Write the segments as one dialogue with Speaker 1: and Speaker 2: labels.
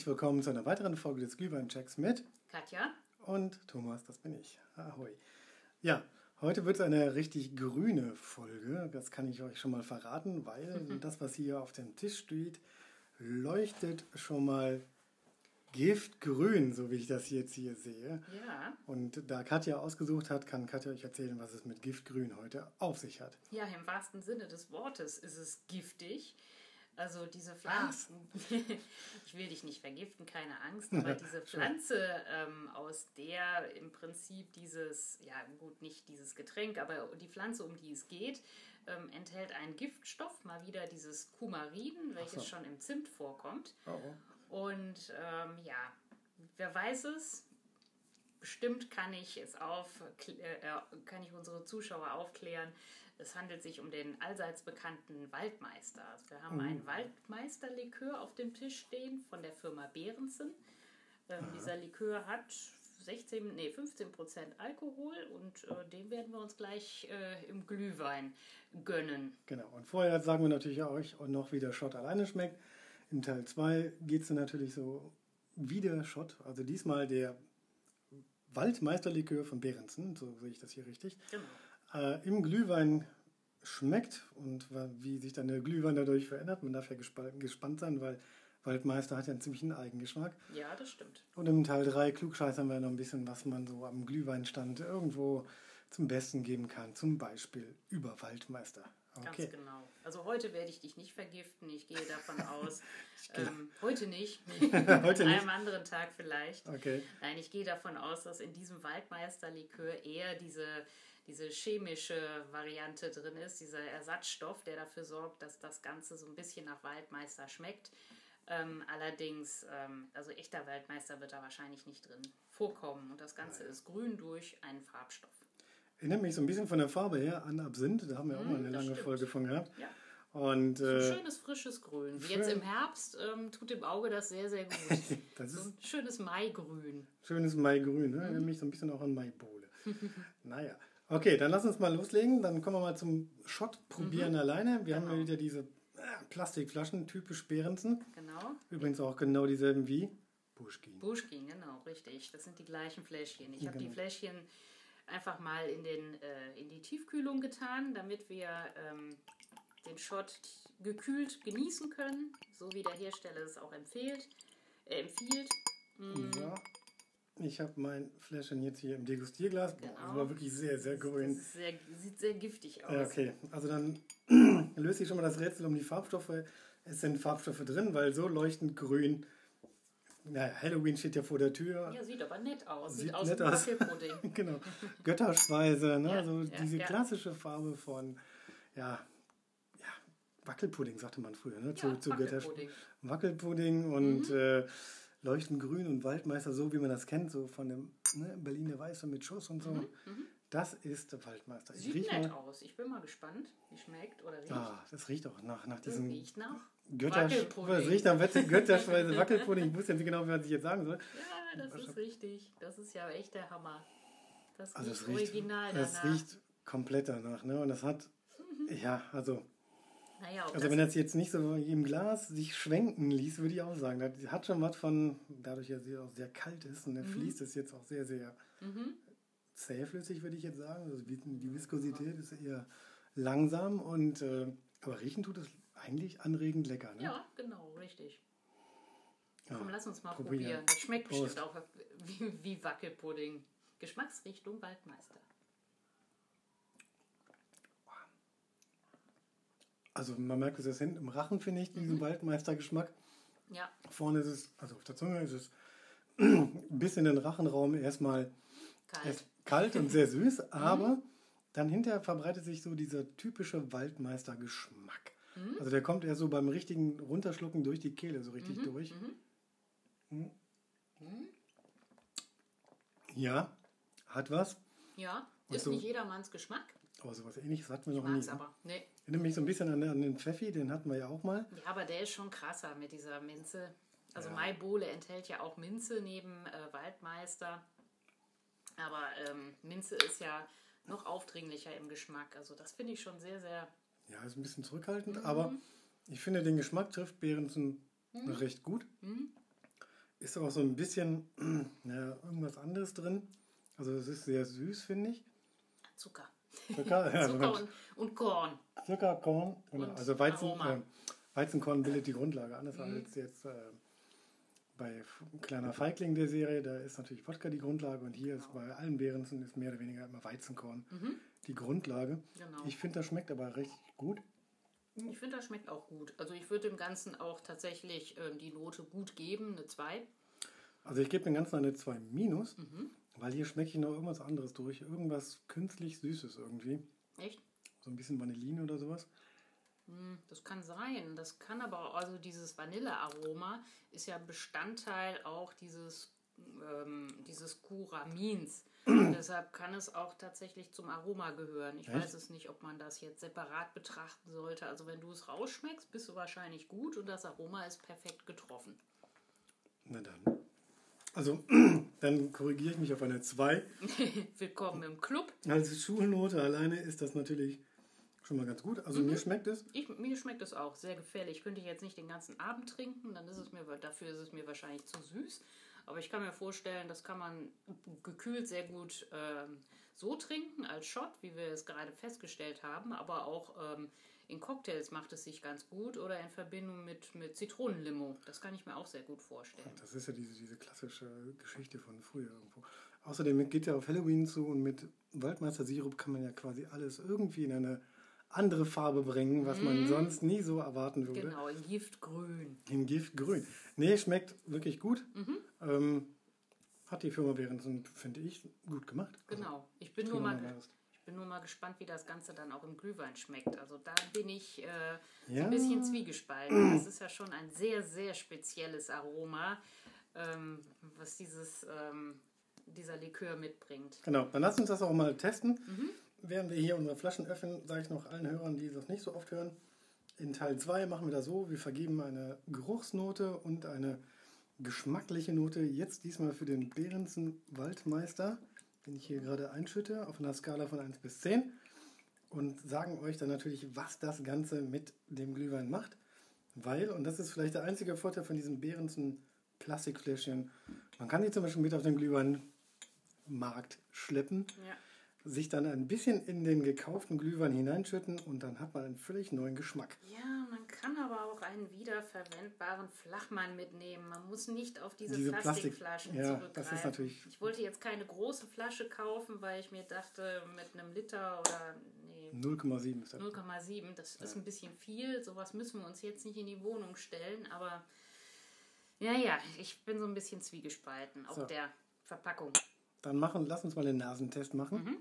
Speaker 1: Herzlich willkommen zu einer weiteren Folge des Glühwein-Checks mit
Speaker 2: Katja.
Speaker 1: und Thomas, das bin ich. Ahoi. Ja, heute wird es eine richtig grüne Folge. Das kann ich euch schon mal verraten, weil das, was hier auf dem Tisch steht, leuchtet schon mal giftgrün, so wie ich das jetzt hier sehe.
Speaker 2: Ja.
Speaker 1: Und da Katja ausgesucht hat, kann Katja euch erzählen, was es mit Giftgrün heute auf sich hat.
Speaker 2: Ja, im wahrsten Sinne des Wortes ist es giftig. Also diese Pflanzen, ich will dich nicht vergiften, keine Angst, aber diese Pflanze, ähm, aus der im Prinzip dieses, ja gut, nicht dieses Getränk, aber die Pflanze, um die es geht, ähm, enthält einen Giftstoff, mal wieder dieses Kumarin, welches
Speaker 1: so.
Speaker 2: schon im Zimt vorkommt.
Speaker 1: Oh.
Speaker 2: Und ähm, ja, wer weiß es? Bestimmt kann ich es auf, äh, kann ich unsere Zuschauer aufklären. Es handelt sich um den allseits bekannten Waldmeister. Also wir haben einen Waldmeisterlikör auf dem Tisch stehen von der Firma Behrensen. Ähm, dieser Likör hat 16, nee, 15 Prozent Alkohol und äh, den werden wir uns gleich äh, im Glühwein gönnen.
Speaker 1: Genau, und vorher sagen wir natürlich euch und noch, wie der Shot alleine schmeckt. In Teil 2 geht es dann natürlich so wie der Shot, also diesmal der Waldmeisterlikör von Behrensen, so sehe ich das hier richtig,
Speaker 2: Genau.
Speaker 1: Äh, im Glühwein schmeckt und wie sich dann der Glühwein dadurch verändert. Man darf ja gespa- gespannt sein, weil Waldmeister hat ja einen ziemlichen Eigengeschmack.
Speaker 2: Ja, das stimmt.
Speaker 1: Und im Teil 3 klugscheißern wir noch ein bisschen, was man so am Glühweinstand irgendwo zum Besten geben kann. Zum Beispiel über Waldmeister.
Speaker 2: Ganz
Speaker 1: Okay.
Speaker 2: genau. Also heute werde ich dich nicht vergiften. Ich gehe davon aus. ähm, heute nicht.
Speaker 1: Heute
Speaker 2: An einem anderen Tag vielleicht.
Speaker 1: Okay.
Speaker 2: Nein, ich gehe davon aus, dass in diesem Waldmeisterlikör eher diese, diese chemische Variante drin ist, dieser Ersatzstoff, der dafür sorgt, dass das Ganze so ein bisschen nach Waldmeister schmeckt. Ähm, allerdings, ähm, also echter Waldmeister wird da wahrscheinlich nicht drin vorkommen. Und das Ganze ist grün durch einen Farbstoff.
Speaker 1: Erinnert mich so ein bisschen von der Farbe her an Absinth. Da haben wir auch mal eine lange
Speaker 2: stimmt.
Speaker 1: Folge von gehabt.
Speaker 2: Ja.
Speaker 1: Und
Speaker 2: Ein
Speaker 1: äh,
Speaker 2: schönes, frisches Grün.
Speaker 1: schön.
Speaker 2: Jetzt im Herbst ähm, tut dem Auge das sehr, sehr gut.
Speaker 1: das
Speaker 2: so ein schönes Maigrün.
Speaker 1: schönes Maigrün. Ne? Erinnert mich so ein bisschen auch an Maibowle. naja. Okay, dann lass uns mal loslegen. Dann kommen wir mal zum Shot probieren alleine. Wir haben
Speaker 2: Genau.
Speaker 1: ja wieder diese äh, Plastikflaschen, typisch Behrensen.
Speaker 2: Genau.
Speaker 1: Übrigens auch genau dieselben wie Buschkin.
Speaker 2: Buschkin, genau, richtig. Das sind die gleichen Fläschchen. Ich habe die
Speaker 1: Genau.
Speaker 2: Fläschchen einfach mal in, den, äh, in die Tiefkühlung getan, damit wir ähm, den Shot gekühlt genießen können, so wie der Hersteller es auch empfiehlt. Äh, empfiehlt. Mm,
Speaker 1: Ja. Ich habe mein Fläschchen jetzt hier im Degustierglas. Boah, das
Speaker 2: Genau.
Speaker 1: war wirklich sehr, sehr grün.
Speaker 2: sehr, sieht sehr giftig aus.
Speaker 1: Ja, okay, also dann löse ich schon mal das Rätsel um die Farbstoffe. Es sind Farbstoffe drin, weil so leuchtend grün. Naja, Halloween steht ja vor der Tür.
Speaker 2: Ja, sieht aber nett aus. Sieht,
Speaker 1: Sieht
Speaker 2: aus
Speaker 1: nett
Speaker 2: wie. Wackelpudding.
Speaker 1: genau. Götterspeise, ne?
Speaker 2: Ja,
Speaker 1: so
Speaker 2: ja,
Speaker 1: diese
Speaker 2: ja.
Speaker 1: klassische Farbe von, ja, ja, Wackelpudding sagte man früher, ne?
Speaker 2: Ja,
Speaker 1: Götter-
Speaker 2: Wackelpudding.
Speaker 1: Wackelpudding und äh, leuchtend grün und Waldmeister, so wie man das kennt, so von dem ne, Berliner Weiße mit Schuss und so. Das ist der Waldmeister. Ich
Speaker 2: Sieht nett
Speaker 1: mal.
Speaker 2: aus. Ich bin mal gespannt, wie schmeckt oder riecht.
Speaker 1: Ah, das riecht auch nach, nach
Speaker 2: Das
Speaker 1: diesem
Speaker 2: riecht nach
Speaker 1: Götter,
Speaker 2: Wackelpudding.
Speaker 1: das riecht nach Wette- Götterspeise Wackelpudding. Ich wusste jetzt nicht genau, was ich jetzt sagen soll.
Speaker 2: Ja, das ist richtig. Das ist ja echt der Hammer. Das
Speaker 1: Also
Speaker 2: riecht
Speaker 1: es riecht,
Speaker 2: original
Speaker 1: es
Speaker 2: danach.
Speaker 1: riecht komplett danach, ne? Und das hat, ja, also,
Speaker 2: naja,
Speaker 1: also
Speaker 2: das,
Speaker 1: wenn das jetzt nicht so im Glas sich schwenken ließ, würde ich auch sagen, das hat schon was von, dadurch, dass es auch sehr kalt ist und der
Speaker 2: Mhm.
Speaker 1: fließt ist jetzt auch sehr, sehr zähflüssig, würde ich jetzt sagen. Also die die Viskosität ist eher langsam und, äh, aber riechen tut es eigentlich anregend lecker, ne?
Speaker 2: ja, genau, richtig.
Speaker 1: Ja,
Speaker 2: Komm, lass uns mal
Speaker 1: probieren.
Speaker 2: probieren. Das schmeckt
Speaker 1: Prost.
Speaker 2: bestimmt auch wie, wie Wackelpudding. Geschmacksrichtung Waldmeister.
Speaker 1: Also man merkt es jetzt hinten im Rachen, finde ich,
Speaker 2: Mhm.
Speaker 1: diesen Waldmeistergeschmack.
Speaker 2: Ja,
Speaker 1: Vorne ist es, also auf der Zunge ist es bis in den Rachenraum erstmal
Speaker 2: kalt.
Speaker 1: erst kalt und sehr süß, aber dann hinterher verbreitet sich so dieser typische Waldmeistergeschmack. Also der kommt eher so beim richtigen Runterschlucken durch die Kehle so richtig durch. Mhm. Ja, hat was.
Speaker 2: Ja,
Speaker 1: Und
Speaker 2: ist
Speaker 1: so-
Speaker 2: nicht jedermanns Geschmack.
Speaker 1: Aber sowas ähnliches hatten wir noch
Speaker 2: Mag's
Speaker 1: nie.
Speaker 2: aber. Nee.
Speaker 1: Erinnert mich so ein bisschen an, an den Pfeffi, den hatten wir ja auch mal.
Speaker 2: Ja, aber der ist schon krasser mit dieser Minze. Also
Speaker 1: Ja.
Speaker 2: Maibowle enthält ja auch Minze neben äh, Waldmeister. Aber ähm, Minze ist ja noch aufdringlicher im Geschmack. Also das finde ich schon sehr, sehr.
Speaker 1: Ja, ist ein bisschen zurückhaltend,
Speaker 2: Mhm.
Speaker 1: aber ich finde, den Geschmack trifft Behrensen recht gut. ist auch so ein bisschen ja, irgendwas anderes drin. Also es ist sehr süß, finde ich.
Speaker 2: Zucker.
Speaker 1: Zucker, ja,
Speaker 2: Zucker und, und Korn.
Speaker 1: Zucker, Korn, genau.
Speaker 2: Und
Speaker 1: also Weizen, äh, Weizenkorn bildet die Grundlage, anders als jetzt äh, bei Kleiner Feigling der Serie, da ist natürlich Wodka die Grundlage und hier ist bei allen Beerenzen ist mehr oder weniger immer Weizenkorn die Grundlage.
Speaker 2: Genau.
Speaker 1: Ich finde, das schmeckt aber richtig gut.
Speaker 2: Ich finde, das schmeckt auch gut. Also ich würde dem Ganzen auch tatsächlich ähm, die Note gut geben, eine 2.
Speaker 1: Also ich gebe dem Ganzen eine 2 minus,
Speaker 2: Mhm.
Speaker 1: weil hier schmecke ich noch irgendwas anderes durch. Irgendwas künstlich Süßes irgendwie.
Speaker 2: Echt?
Speaker 1: So ein bisschen Vanillin oder sowas.
Speaker 2: Hm, Das kann sein. Das kann aber auch, also dieses Vanillearoma ist ja Bestandteil auch dieses, ähm, dieses Kuramins. Deshalb kann es auch tatsächlich zum Aroma gehören. Ich
Speaker 1: Echt?
Speaker 2: weiß es nicht, ob man das jetzt separat betrachten sollte. Also wenn du es rausschmeckst, bist du wahrscheinlich gut und das Aroma ist perfekt getroffen.
Speaker 1: Na dann. Also, dann korrigiere ich mich auf eine 2.
Speaker 2: Willkommen im Club.
Speaker 1: Als Schulnote alleine ist das natürlich schon mal ganz gut. Also mir schmeckt es.
Speaker 2: Ich, mir schmeckt es auch sehr gefällig. Könnte ich jetzt nicht den ganzen Abend trinken, dann ist es mir dafür ist es mir wahrscheinlich zu süß. Aber ich kann mir vorstellen, das kann man gekühlt sehr gut ähm, so trinken als Shot, wie wir es gerade festgestellt haben. Aber auch ähm, in Cocktails macht es sich ganz gut oder in Verbindung mit, mit Zitronenlimo. Das kann ich mir auch sehr gut vorstellen.
Speaker 1: Das ist ja diese, diese klassische Geschichte von früher irgendwo. Außerdem geht ja auf Halloween zu und mit Waldmeister-Sirup kann man ja quasi alles irgendwie in eine andere Farbe bringen, was man sonst nie so erwarten würde.
Speaker 2: Genau, in Giftgrün.
Speaker 1: Im Gift grün. Nee, schmeckt wirklich gut.
Speaker 2: Mhm.
Speaker 1: Ähm, hat die Firma Behrensen, finde ich, gut gemacht. Also,
Speaker 2: Genau. Ich bin, nur mal, ich bin nur mal gespannt, wie das Ganze dann auch im Glühwein schmeckt. Also da bin ich äh,
Speaker 1: Ja.
Speaker 2: ein bisschen zwiegespalten. Das ist ja schon ein sehr, sehr spezielles Aroma, ähm, was dieses, ähm, dieser Likör mitbringt.
Speaker 1: Genau, dann lass uns das auch mal testen.
Speaker 2: Mhm.
Speaker 1: Während wir hier unsere Flaschen öffnen, sage ich noch allen Hörern, die das nicht so oft hören, in Teil 2 machen wir das so, wir vergeben eine Geruchsnote und eine geschmackliche Note, jetzt diesmal für den Behrensen Waldmeister, den ich hier gerade einschütte, auf einer Skala von 1 bis 10 und sagen euch dann natürlich, was das Ganze mit dem Glühwein macht, weil, und das ist vielleicht der einzige Vorteil von diesem Behrensen Plastikfläschchen, man kann die zum Beispiel mit auf den Glühweinmarkt schleppen.
Speaker 2: Ja.
Speaker 1: Sich dann ein bisschen in den gekauften Glühwein hineinschütten und dann hat man einen völlig neuen Geschmack.
Speaker 2: ja, man kann aber auch einen wiederverwendbaren Flachmann mitnehmen. Man muss nicht auf diese,
Speaker 1: Diese Plastik-
Speaker 2: Plastikflaschen
Speaker 1: ja,
Speaker 2: zurückgreifen.
Speaker 1: das ist natürlich-
Speaker 2: Ich wollte jetzt keine große Flasche kaufen, weil ich mir dachte, mit einem Liter oder nee,
Speaker 1: 0,7 ist das.
Speaker 2: 0,7, das ist ein bisschen viel. Sowas müssen wir uns jetzt nicht in die Wohnung stellen, aber ja, ja, ich bin so ein bisschen zwiegespalten auf
Speaker 1: So.
Speaker 2: der Verpackung.
Speaker 1: Dann machen, lass uns mal den Nasentest machen.
Speaker 2: Mhm.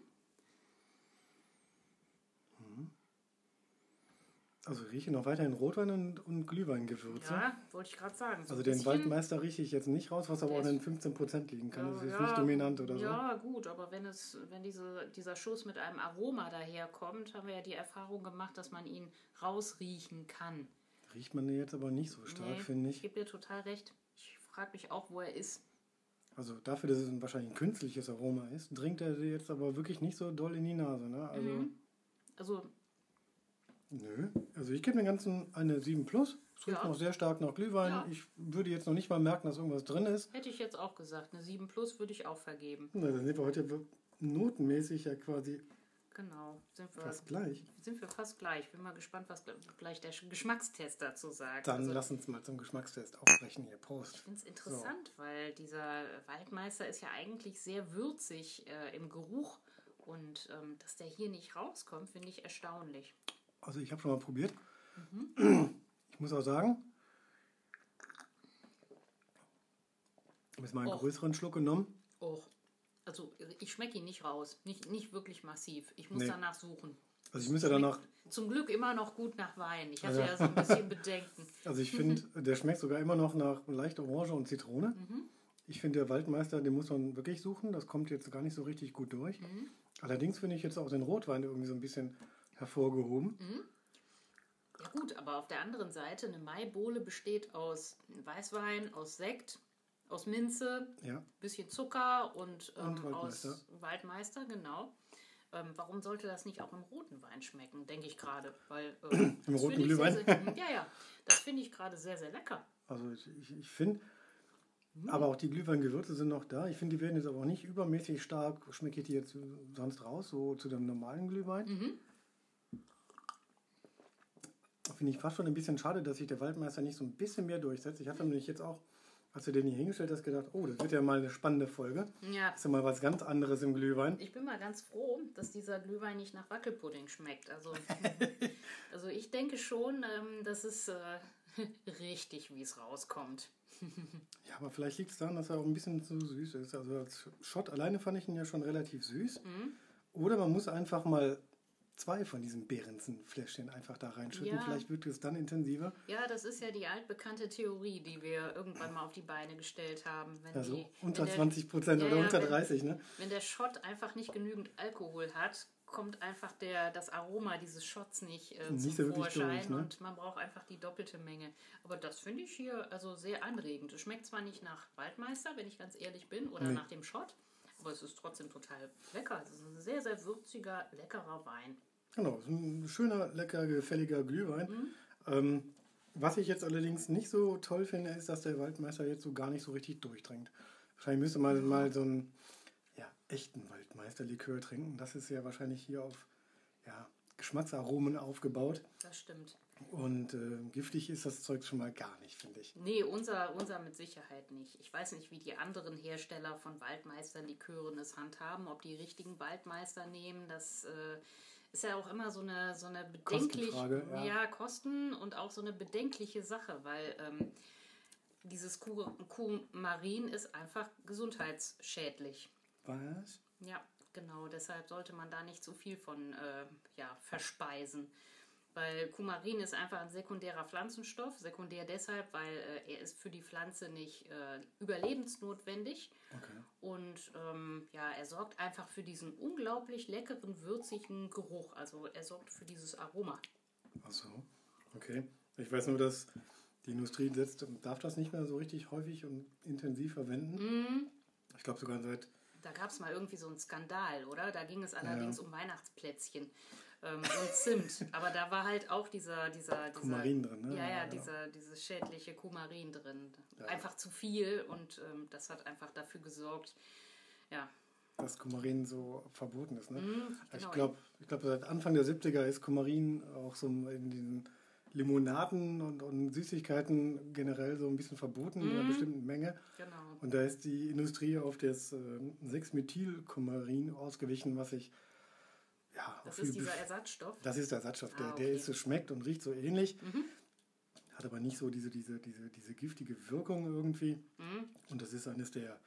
Speaker 1: Also ich rieche noch weiterhin Rotwein und, und Glühweingewürze.
Speaker 2: Ja, wollte ich gerade sagen. So
Speaker 1: Also den Waldmeister rieche ich jetzt nicht raus, was aber auch in
Speaker 2: ist-
Speaker 1: 15% liegen kann.
Speaker 2: Ja,
Speaker 1: das ist jetzt
Speaker 2: ja,
Speaker 1: nicht dominant oder so.
Speaker 2: Ja, gut, aber wenn es, wenn diese, dieser Schuss mit einem Aroma daherkommt, haben wir ja die Erfahrung gemacht, dass man ihn rausriechen kann.
Speaker 1: Riecht man jetzt aber nicht so stark,
Speaker 2: Nee,
Speaker 1: finde
Speaker 2: Ich
Speaker 1: ich.
Speaker 2: gebe dir total recht. Ich frage mich auch, wo er ist.
Speaker 1: Also dafür, dass es ein wahrscheinlich ein künstliches Aroma ist, dringt er dir jetzt aber wirklich nicht so doll in die Nase. Ne? Also,
Speaker 2: Mhm. Also,
Speaker 1: nö. Also ich gebe dem Ganzen eine 7 Plus. Es riecht
Speaker 2: Ja.
Speaker 1: noch sehr stark nach Glühwein.
Speaker 2: Ja.
Speaker 1: Ich würde jetzt noch nicht mal merken, dass irgendwas drin ist.
Speaker 2: hätte ich jetzt auch gesagt, eine 7 Plus würde ich auch vergeben.
Speaker 1: Na, dann sind wir heute notenmäßig ja quasi
Speaker 2: Genau, sind wir,
Speaker 1: fast gleich.
Speaker 2: sind wir fast gleich. Bin mal gespannt, was gleich der Geschmackstest dazu sagt.
Speaker 1: Dann
Speaker 2: also,
Speaker 1: lass uns mal zum Geschmackstest aufbrechen hier. Prost.
Speaker 2: Ich finde es interessant, weil dieser Waldmeister ist ja eigentlich sehr würzig äh, im Geruch. Und ähm, dass der hier nicht rauskommt, finde ich erstaunlich.
Speaker 1: Also ich habe schon mal probiert.
Speaker 2: Mhm.
Speaker 1: Ich muss auch sagen, ich habe jetzt mal einen
Speaker 2: Och.
Speaker 1: größeren Schluck genommen.
Speaker 2: Och, also ich schmecke ihn nicht raus. Nicht, nicht wirklich massiv. Ich muss
Speaker 1: Nee.
Speaker 2: danach suchen.
Speaker 1: Also ich müsste danach,
Speaker 2: Zum Glück immer noch gut nach Wein. Ich hatte
Speaker 1: Ja.
Speaker 2: so ein bisschen Bedenken.
Speaker 1: also ich finde, der schmeckt sogar immer noch nach leicht Orange und Zitrone.
Speaker 2: Mhm.
Speaker 1: Ich finde, der Waldmeister, den muss man wirklich suchen. Das kommt jetzt gar nicht so richtig gut durch.
Speaker 2: Mhm.
Speaker 1: Allerdings finde ich jetzt auch den Rotwein irgendwie so ein bisschen hervorgehoben.
Speaker 2: Mhm. Ja gut, aber auf der anderen Seite, eine Maibohle besteht aus Weißwein, aus Sekt, aus Minze,
Speaker 1: Ja,
Speaker 2: bisschen Zucker und, ähm,
Speaker 1: Und Waldmeister.
Speaker 2: aus Waldmeister, genau. Ähm, warum sollte das nicht auch im roten Wein schmecken, denke ich gerade. Weil, ähm,
Speaker 1: Im roten Glühwein?
Speaker 2: Sehr, sehr, ja, ja, das finde ich gerade sehr, sehr lecker.
Speaker 1: also ich, ich, finde, Aber auch die Glühweingewürze sind noch da. Ich finde, die werden jetzt aber auch nicht übermäßig stark. Schmecke ich die jetzt sonst raus, so zu dem normalen Glühwein?
Speaker 2: Mhm.
Speaker 1: Finde ich fast schon ein bisschen schade, dass sich der Waldmeister nicht so ein bisschen mehr durchsetzt. Ich hatte nämlich jetzt auch, als du den hier hingestellt hast, gedacht, oh, das wird ja mal eine spannende Folge.
Speaker 2: Ja,
Speaker 1: Das ist ja mal was ganz anderes im Glühwein.
Speaker 2: ich bin mal ganz froh, dass dieser Glühwein nicht nach Wackelpudding schmeckt. Also, also ich denke schon, ähm, dass es äh, richtig, wie es rauskommt.
Speaker 1: Ja, aber vielleicht liegt es daran, dass er auch ein bisschen zu süß ist. Also als Shot alleine fand ich ihn ja schon relativ süß.
Speaker 2: Mhm.
Speaker 1: Oder man muss einfach mal zwei von diesen Behrensen-Fläschchen einfach da reinschütten.
Speaker 2: Ja.
Speaker 1: Vielleicht wird es dann intensiver.
Speaker 2: Ja, das ist ja die altbekannte Theorie, die wir irgendwann mal auf die Beine gestellt haben. Wenn
Speaker 1: Also
Speaker 2: die,
Speaker 1: unter
Speaker 2: wenn der,
Speaker 1: 20 Prozent oder
Speaker 2: ja,
Speaker 1: unter
Speaker 2: wenn-
Speaker 1: 30, ne?
Speaker 2: Wenn der Shot einfach nicht genügend Alkohol hat, kommt einfach der, das Aroma dieses Shots nicht, äh,
Speaker 1: Nicht
Speaker 2: zum
Speaker 1: so
Speaker 2: Vorschein
Speaker 1: durch, ne?
Speaker 2: und man braucht einfach die doppelte Menge. Aber das finde ich hier also sehr anregend. Es schmeckt zwar nicht nach Waldmeister, wenn ich ganz ehrlich bin, oder
Speaker 1: Nee.
Speaker 2: nach dem Shot, aber es ist trotzdem total lecker. Es ist ein sehr, sehr würziger, leckerer Wein.
Speaker 1: Genau, so ein schöner, lecker, gefälliger Glühwein.
Speaker 2: Mhm.
Speaker 1: Ähm, was ich jetzt allerdings nicht so toll finde, ist, dass der Waldmeister jetzt so gar nicht so richtig durchdringt. Wahrscheinlich müsste man mal so einen ja, echten Waldmeisterlikör trinken. Das ist ja wahrscheinlich hier auf ja, Geschmacksaromen aufgebaut.
Speaker 2: Das stimmt.
Speaker 1: Und äh, giftig ist das Zeug schon mal gar nicht, finde ich.
Speaker 2: Nee, unser, unser mit Sicherheit nicht. Ich weiß nicht, wie die anderen Hersteller von Waldmeisterlikören es handhaben, ob die richtigen Waldmeister nehmen. Das äh, ist ja auch immer so eine, so eine bedenkliche
Speaker 1: Kostenfrage, ja.
Speaker 2: Kosten und auch so eine bedenkliche Sache, weil ähm, dieses Kuh- Kuhmarin ist einfach gesundheitsschädlich.
Speaker 1: Was?
Speaker 2: Ja, genau. Deshalb sollte man da nicht zu viel von äh, ja, verspeisen. Weil Kumarin ist einfach ein sekundärer Pflanzenstoff. Sekundär deshalb, weil äh, er ist für die Pflanze nicht äh, überlebensnotwendig.
Speaker 1: Okay.
Speaker 2: Und ähm, ja, er sorgt einfach für diesen unglaublich leckeren, würzigen Geruch. Also er sorgt für dieses Aroma.
Speaker 1: Ach so. Okay. Ich weiß nur, dass die Industrie setzt, darf das nicht mehr so richtig häufig und intensiv verwenden.
Speaker 2: Mhm.
Speaker 1: Ich glaube sogar seit
Speaker 2: Da gab es mal irgendwie so einen Skandal, oder? Da ging es allerdings um Weihnachtsplätzchen ähm, und Zimt. Aber da war halt auch dieser, dieser, dieser
Speaker 1: Kumarin drin, ne?
Speaker 2: Ja, ja,
Speaker 1: Ja, ja.
Speaker 2: dieser, dieses schädliche Kumarin drin.
Speaker 1: Ja.
Speaker 2: Einfach zu viel und ähm, das hat einfach dafür gesorgt, ja.
Speaker 1: dass Kumarin so verboten ist. Ne?
Speaker 2: Mhm,
Speaker 1: Ich
Speaker 2: genau.
Speaker 1: glaube, ich glaub, seit Anfang der 70er ist Kumarin auch so in den Limonaden und, und Süßigkeiten generell so ein bisschen verboten in einer
Speaker 2: Mhm.
Speaker 1: bestimmten Menge.
Speaker 2: Genau.
Speaker 1: Und da ist die Industrie auf das äh, 6-Methyl-Kumarin ausgewichen, was ich ja,
Speaker 2: Das ist dieser Ersatzstoff.
Speaker 1: Das ist der Ersatzstoff, der,
Speaker 2: Ah,
Speaker 1: der
Speaker 2: okay.
Speaker 1: ist so schmeckt und riecht so ähnlich,
Speaker 2: Mhm.
Speaker 1: hat aber nicht so diese, diese, diese, diese giftige Wirkung irgendwie.
Speaker 2: Mhm.
Speaker 1: Und das ist eines der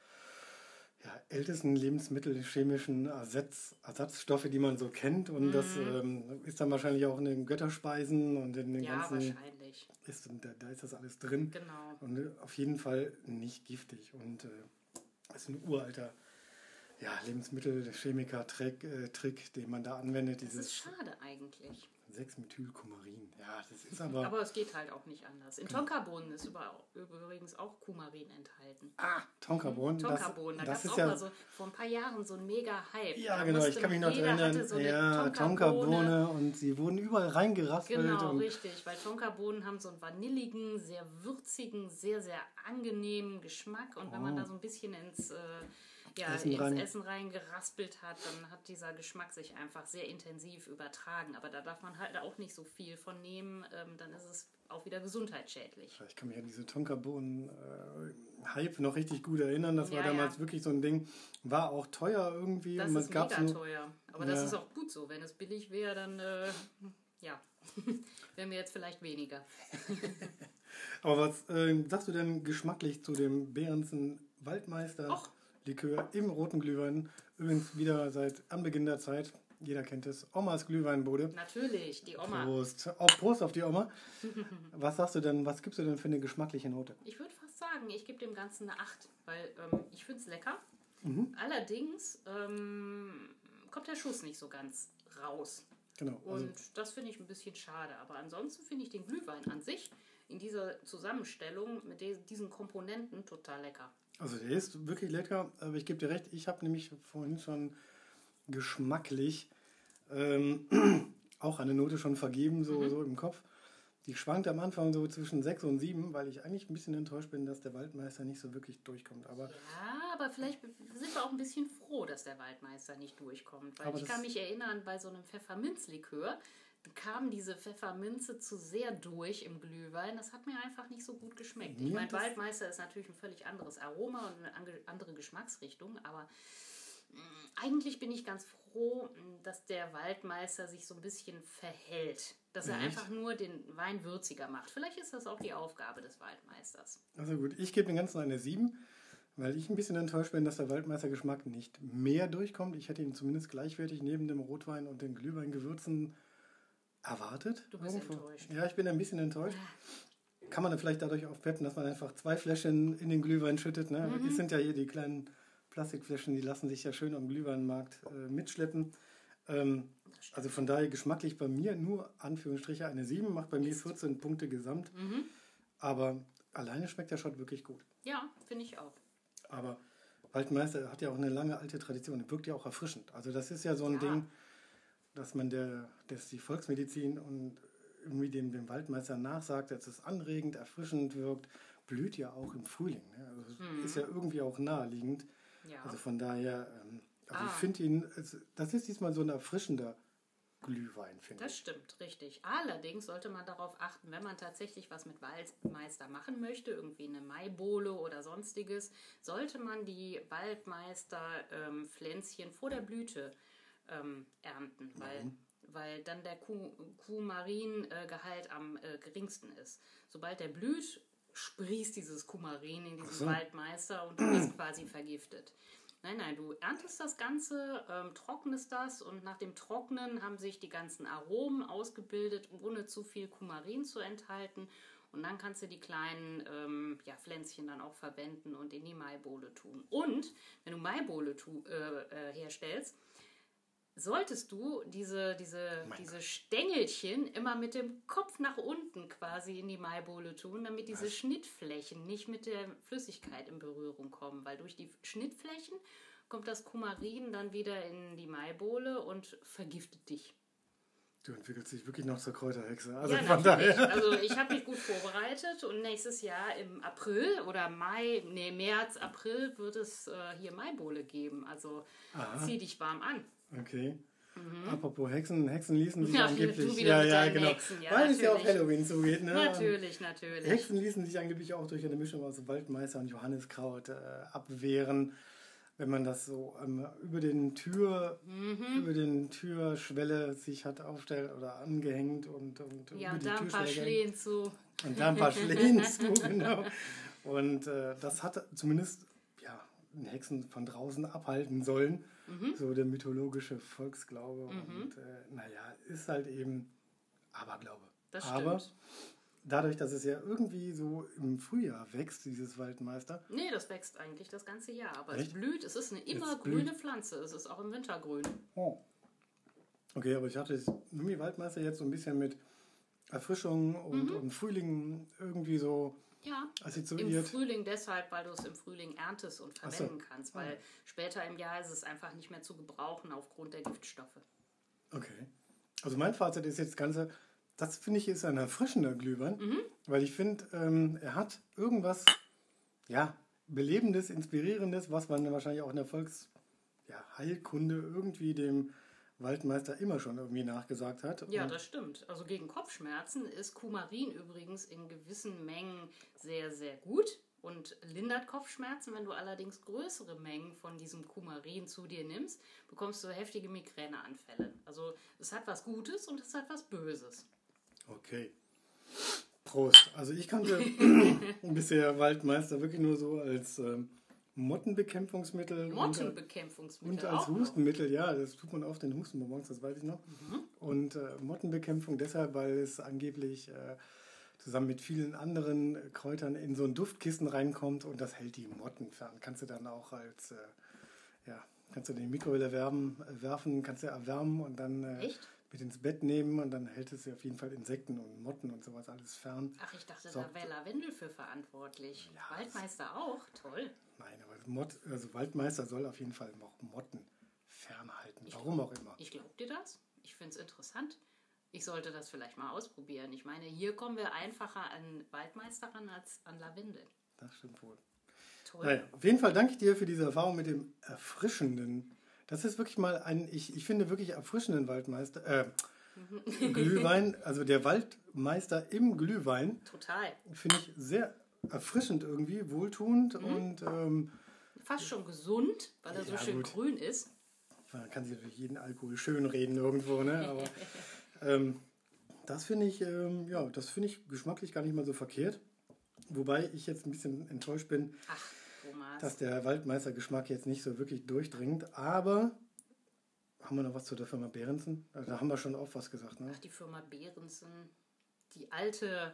Speaker 1: ja, ältesten lebensmittelchemischen Ersatz, Ersatzstoffe, die man so kennt. Und das ähm, ist dann wahrscheinlich auch in den Götterspeisen und in den
Speaker 2: Mhm. Ja,
Speaker 1: ganzen.
Speaker 2: wahrscheinlich.
Speaker 1: Ist, da, da ist das alles drin.
Speaker 2: Genau.
Speaker 1: Und äh, auf jeden Fall nicht giftig. Und äh, das ist ein uralter ja, Lebensmittelchemiker-Trick, äh, Trick, den man da anwendet.
Speaker 2: Das ist schade eigentlich.
Speaker 1: 6-Methylkumarin. Ja, das ist aber.
Speaker 2: Aber es geht halt auch nicht anders. In Tonkabohnen ist über, übrigens auch Kumarin enthalten.
Speaker 1: ah, Tonkabohnen.
Speaker 2: Tonkabohnen, da gab
Speaker 1: das
Speaker 2: es auch
Speaker 1: ja.
Speaker 2: mal so vor ein paar Jahren so ein mega Hype.
Speaker 1: Ja,
Speaker 2: Da
Speaker 1: genau, ich kann mich noch erinnern.
Speaker 2: so
Speaker 1: ja,
Speaker 2: Tonkabohne.
Speaker 1: Und sie wurden überall reingeraspelt.
Speaker 2: Genau, richtig, weil Tonkabohnen haben so einen vanilligen, sehr würzigen, sehr, sehr angenehmen Geschmack und wenn man
Speaker 1: Oh.
Speaker 2: da so ein bisschen ins, äh, ja,
Speaker 1: Essen
Speaker 2: ins
Speaker 1: rein-
Speaker 2: Essen reingeraspelt hat, dann hat dieser Geschmack sich einfach sehr intensiv übertragen. Aber da darf man halt auch nicht so viel von nehmen, ähm, dann ist es auch wieder gesundheitsschädlich.
Speaker 1: Ich kann mich an diese Tonkabohnen-Hype noch richtig gut erinnern. Das war
Speaker 2: Ja,
Speaker 1: damals
Speaker 2: ja.
Speaker 1: wirklich so ein Ding. War auch teuer irgendwie.
Speaker 2: Das ist mega
Speaker 1: so,
Speaker 2: teuer. Aber das
Speaker 1: Ja.
Speaker 2: ist auch gut so. Wenn es billig wäre, dann äh, ja, wären wir jetzt vielleicht weniger.
Speaker 1: Aber was äh, sagst du denn geschmacklich zu dem Behrensen Waldmeister
Speaker 2: Och.
Speaker 1: Likör im roten Glühwein? Übrigens wieder seit Anbeginn der Zeit. Jeder kennt es. Omas Glühweinbude.
Speaker 2: Natürlich, die Oma.
Speaker 1: Prost. Oh, Prost auf die Oma. Was sagst du denn, was gibst du denn für eine geschmackliche Note?
Speaker 2: Ich würde fast sagen, ich gebe dem Ganzen eine 8, weil ähm, ich finde es lecker.
Speaker 1: Mhm.
Speaker 2: Allerdings ähm, kommt der Schuss nicht so ganz raus.
Speaker 1: Genau. Also,
Speaker 2: Und das finde ich ein bisschen schade. Aber ansonsten finde ich den Glühwein an sich in dieser Zusammenstellung mit diesen Komponenten total lecker.
Speaker 1: Also der ist wirklich lecker, aber ich gebe dir recht, ich habe nämlich vorhin schon geschmacklich ähm, auch eine Note schon vergeben, so,
Speaker 2: Mhm.
Speaker 1: so im Kopf. die schwankt am Anfang so zwischen 6 und 7, weil ich eigentlich ein bisschen enttäuscht bin, dass der Waldmeister nicht so wirklich durchkommt. Aber
Speaker 2: Ja, aber vielleicht sind wir auch ein bisschen froh, dass der Waldmeister nicht durchkommt. Weil ich kann mich erinnern, bei so einem Pfefferminzlikör kam diese Pfefferminze zu sehr durch im Glühwein. Das hat mir einfach nicht so gut geschmeckt.
Speaker 1: Mir
Speaker 2: ich meine, Waldmeister ist natürlich ein völlig anderes Aroma und eine andere Geschmacksrichtung, aber mh, eigentlich bin ich ganz froh, mh, dass der Waldmeister sich so ein bisschen verhält. Dass er
Speaker 1: Echt?
Speaker 2: einfach nur den Wein würziger macht. Vielleicht ist das auch die Aufgabe des Waldmeisters.
Speaker 1: also gut, ich gebe dem Ganzen eine 7, weil ich ein bisschen enttäuscht bin, dass der Waldmeistergeschmack nicht mehr durchkommt. Ich hätte ihn zumindest gleichwertig neben dem Rotwein und den Glühweingewürzen erwartet.
Speaker 2: Du bist enttäuscht.
Speaker 1: Ja, ich bin ein bisschen enttäuscht. Kann man dann vielleicht dadurch aufpeppen, dass man einfach zwei Fläschchen in den Glühwein schüttet. Ne?
Speaker 2: Mhm.
Speaker 1: Es sind ja hier die kleinen Plastikflächen, die lassen sich ja schön am Glühweinmarkt äh, mitschleppen. Ähm, also von daher geschmacklich bei mir nur Anführungsstriche eine 7, macht bei mir 14 Punkte gesamt.
Speaker 2: Mhm.
Speaker 1: Aber alleine schmeckt der Shot wirklich gut.
Speaker 2: Ja, finde ich auch.
Speaker 1: Aber Waldmeister hat ja auch eine lange alte Tradition, wirkt ja auch erfrischend. Also das ist ja so ein
Speaker 2: Ja.
Speaker 1: Ding, dass man der, dass die Volksmedizin und irgendwie dem, dem Waldmeister nachsagt, dass es anregend, erfrischend wirkt, blüht ja auch im Frühling. Ne? Also es ist ja irgendwie auch naheliegend.
Speaker 2: Ja.
Speaker 1: Also von daher, ähm, also
Speaker 2: Ah.
Speaker 1: ich finde ihn, das ist diesmal so ein erfrischender Glühwein, finde
Speaker 2: Das
Speaker 1: ich.
Speaker 2: stimmt, richtig. Allerdings sollte man darauf achten, wenn man tatsächlich was mit Waldmeister machen möchte, irgendwie eine Maibohle oder sonstiges, sollte man die Waldmeister-Pflänzchen vor der Blüte ähm, ernten, weil, weil dann der Ku- Kumarin-Gehalt am äh, geringsten ist. Sobald der blüht, sprießt dieses Kumarin in diesen
Speaker 1: so.
Speaker 2: Waldmeister und du bist quasi vergiftet. Nein, nein, du erntest das Ganze, ähm, trocknest das und nach dem Trocknen haben sich die ganzen Aromen ausgebildet, ohne zu viel Kumarin zu enthalten. Und dann kannst du die kleinen ähm, ja, Pflänzchen dann auch verwenden und in die Maibohle tun. Und wenn du Maibohle tu, äh, äh, herstellst, solltest du diese, diese,
Speaker 1: Mein
Speaker 2: diese Stängelchen immer mit dem Kopf nach unten quasi in die Maibohle tun, damit diese Schnittflächen nicht mit der Flüssigkeit in Berührung kommen. Weil durch die Schnittflächen kommt das Kumarin dann wieder in die Maibohle und vergiftet dich.
Speaker 1: Du entwickelst dich wirklich noch zur Kräuterhexe. Also
Speaker 2: ja,
Speaker 1: von daher.
Speaker 2: Also ich habe mich gut vorbereitet und nächstes Jahr im April oder Mai, nee, März, April wird es äh, hier Maibohle geben. Also zieh dich warm an.
Speaker 1: Okay. Apropos Hexen, Hexen ließen sich
Speaker 2: Mhm. Ja,
Speaker 1: angeblich. ja, ja, genau.
Speaker 2: Hexen, ja,
Speaker 1: Weil es ja auf
Speaker 2: natürlich.
Speaker 1: Halloween zugeht, ne?
Speaker 2: Natürlich, natürlich.
Speaker 1: Hexen ließen sich angeblich auch durch eine Mischung aus Waldmeister und Johanniskraut äh, abwehren. Wenn man das so ähm, über den Tür,
Speaker 2: Mhm.
Speaker 1: über den Türschwelle sich hat aufstellt oder angehängt und, und
Speaker 2: Ja,
Speaker 1: über
Speaker 2: und
Speaker 1: die
Speaker 2: da ein paar
Speaker 1: Türschwelle
Speaker 2: Schlehen zu.
Speaker 1: und da ein paar Schlehen zu, genau. Und äh, das hat zumindest Hexen von draußen abhalten sollen.
Speaker 2: Mhm.
Speaker 1: So der mythologische Volksglaube. Und äh, naja, ist halt eben Aberglaube.
Speaker 2: Das
Speaker 1: Aber
Speaker 2: stimmt.
Speaker 1: dadurch, dass es ja irgendwie so im Frühjahr wächst, dieses Waldmeister,
Speaker 2: Nee, das wächst eigentlich das ganze Jahr. Aber
Speaker 1: Echt?
Speaker 2: es blüht. Es ist eine immer
Speaker 1: Es blüht.
Speaker 2: grüne Pflanze. Es ist auch im Winter grün.
Speaker 1: Oh. Okay, aber ich hatte das Numi Waldmeister jetzt so ein bisschen mit Erfrischung und,
Speaker 2: Mhm.
Speaker 1: und Frühling irgendwie so
Speaker 2: Ja. Im. Frühling deshalb, weil du es im Frühling erntest und
Speaker 1: Ach so.
Speaker 2: verwenden kannst. Weil später im Jahr ist es einfach nicht mehr zu gebrauchen aufgrund der Giftstoffe.
Speaker 1: Okay. Also mein Fazit ist jetzt das Ganze, das finde ich ist ein erfrischender Glühwein,
Speaker 2: Mhm.
Speaker 1: weil ich finde, ähm, er hat irgendwas, ja, Belebendes, Inspirierendes, was man wahrscheinlich auch in der Volks, ja, irgendwie dem Waldmeister immer schon irgendwie nachgesagt hat.
Speaker 2: Ja, das stimmt. Also gegen Kopfschmerzen ist Kumarin übrigens in gewissen Mengen sehr, sehr gut und lindert Kopfschmerzen. Wenn du allerdings größere Mengen von diesem Kumarin zu dir nimmst, bekommst du heftige Migräneanfälle. Also es hat was Gutes und es hat was Böses.
Speaker 1: Okay. Prost. Also ich kannte bisher Waldmeister wirklich nur so als ähm, Mottenbekämpfungsmittel. und-
Speaker 2: Mottenbekämpfungsmittel
Speaker 1: Und als
Speaker 2: auch noch.
Speaker 1: Hustenmittel, ja, das tut man oft in Hustenbonbons, das weiß ich noch.
Speaker 2: Mhm.
Speaker 1: Und äh, Mottenbekämpfung deshalb, weil es angeblich äh, zusammen mit vielen anderen Kräutern in so ein Duftkissen reinkommt und das hält die Motten fern. Kannst du dann auch als, äh, ja, kannst du in die Mikrowelle werben, äh, werfen, kannst du erwärmen und dann äh,
Speaker 2: Echt?
Speaker 1: Mit ins Bett nehmen und dann hält es auf jeden Fall Insekten und Motten und sowas alles fern.
Speaker 2: Ach, ich dachte,
Speaker 1: So.
Speaker 2: da wäre Lavendel für verantwortlich.
Speaker 1: Ja,
Speaker 2: Waldmeister auch? Toll.
Speaker 1: Nein, aber Mott, also Waldmeister soll auf jeden Fall auch Motten fernhalten. Warum auch immer.
Speaker 2: Ich glaube dir das. Ich finde es interessant. ich sollte das vielleicht mal ausprobieren. Ich meine, hier kommen wir einfacher an Waldmeister ran als an Lavendel.
Speaker 1: Das stimmt wohl.
Speaker 2: Toll.
Speaker 1: Naja, auf jeden Fall danke ich dir für diese Erfahrung mit dem erfrischenden. Das ist wirklich mal ein, ich, ich finde wirklich erfrischenden Waldmeister, äh, Glühwein, also der Waldmeister im Glühwein,
Speaker 2: Total.
Speaker 1: finde ich sehr erfrischend irgendwie, wohltuend und ähm,
Speaker 2: Fast schon gesund, weil er so
Speaker 1: Ja,
Speaker 2: schön
Speaker 1: gut.
Speaker 2: grün ist.
Speaker 1: man kann sich natürlich jeden Alkohol schönreden irgendwo, ne? Aber ähm, das finde ich, ähm, ja, das finde ich geschmacklich gar nicht mal so verkehrt. Wobei ich jetzt ein bisschen enttäuscht bin,
Speaker 2: Ach, Thomas.
Speaker 1: dass der Waldmeister-Geschmack jetzt nicht so wirklich durchdringt. Aber haben wir noch was zu der Firma Behrensen? Also Da haben wir schon oft was gesagt. Ne?
Speaker 2: Ach, die Firma Behrensen. Die alte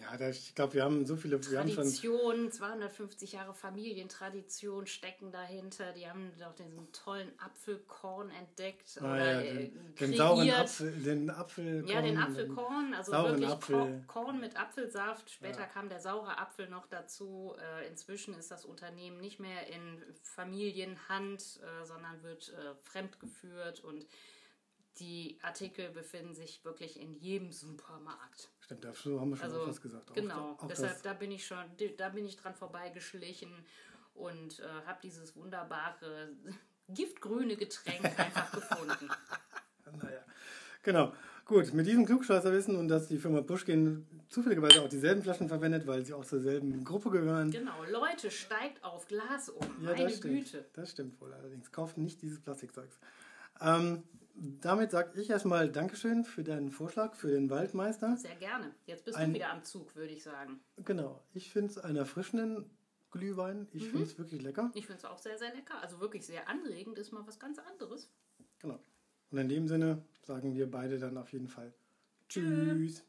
Speaker 1: Ja, da, ich glaube, wir haben so viele.
Speaker 2: Tradition, 250 Jahre Familientradition stecken dahinter. Die haben doch diesen tollen Apfelkorn entdeckt.
Speaker 1: ah,
Speaker 2: oder
Speaker 1: ja,
Speaker 2: äh,
Speaker 1: den, den sauren. Apfel, den Apfelkorn.
Speaker 2: Ja, den Apfelkorn, also wirklich
Speaker 1: Apfel.
Speaker 2: Korn, mit Apfelsaft. Später
Speaker 1: Ja.
Speaker 2: kam der saure Apfel noch dazu. Äh, inzwischen ist das Unternehmen nicht mehr in Familienhand, äh, sondern wird fremdgeführt und die Artikel befinden sich wirklich in jedem Supermarkt.
Speaker 1: Stimmt, dazu haben wir schon
Speaker 2: Also
Speaker 1: was gesagt. Auch
Speaker 2: genau,
Speaker 1: da-
Speaker 2: deshalb da bin ich schon, da bin ich dran vorbeigeschlichen und äh, habe dieses wunderbare giftgrüne Getränk einfach gefunden.
Speaker 1: Naja, genau. Gut, mit diesem Klugscheißerwissen und dass die Firma Pushkin zufälligerweise auch dieselben Flaschen verwendet, weil sie auch zur selben Gruppe gehören.
Speaker 2: Genau, Leute, steigt auf Glas um.
Speaker 1: Ja,
Speaker 2: Meine
Speaker 1: das stimmt.
Speaker 2: Güte.
Speaker 1: Das stimmt wohl allerdings. Kauft nicht dieses Plastikzeugs. Ähm, damit sage ich erstmal Dankeschön für deinen Vorschlag, für den Waldmeister.
Speaker 2: Sehr gerne. Jetzt bist
Speaker 1: Ein-
Speaker 2: du wieder am Zug, würde ich sagen.
Speaker 1: Genau, ich finde es einen erfrischenden Glühwein. Ich finde es wirklich lecker.
Speaker 2: Ich finde es auch sehr, sehr lecker. Also wirklich sehr anregend, ist mal was ganz anderes.
Speaker 1: Genau. Und in dem Sinne sagen wir beide dann auf jeden Fall Tschüss.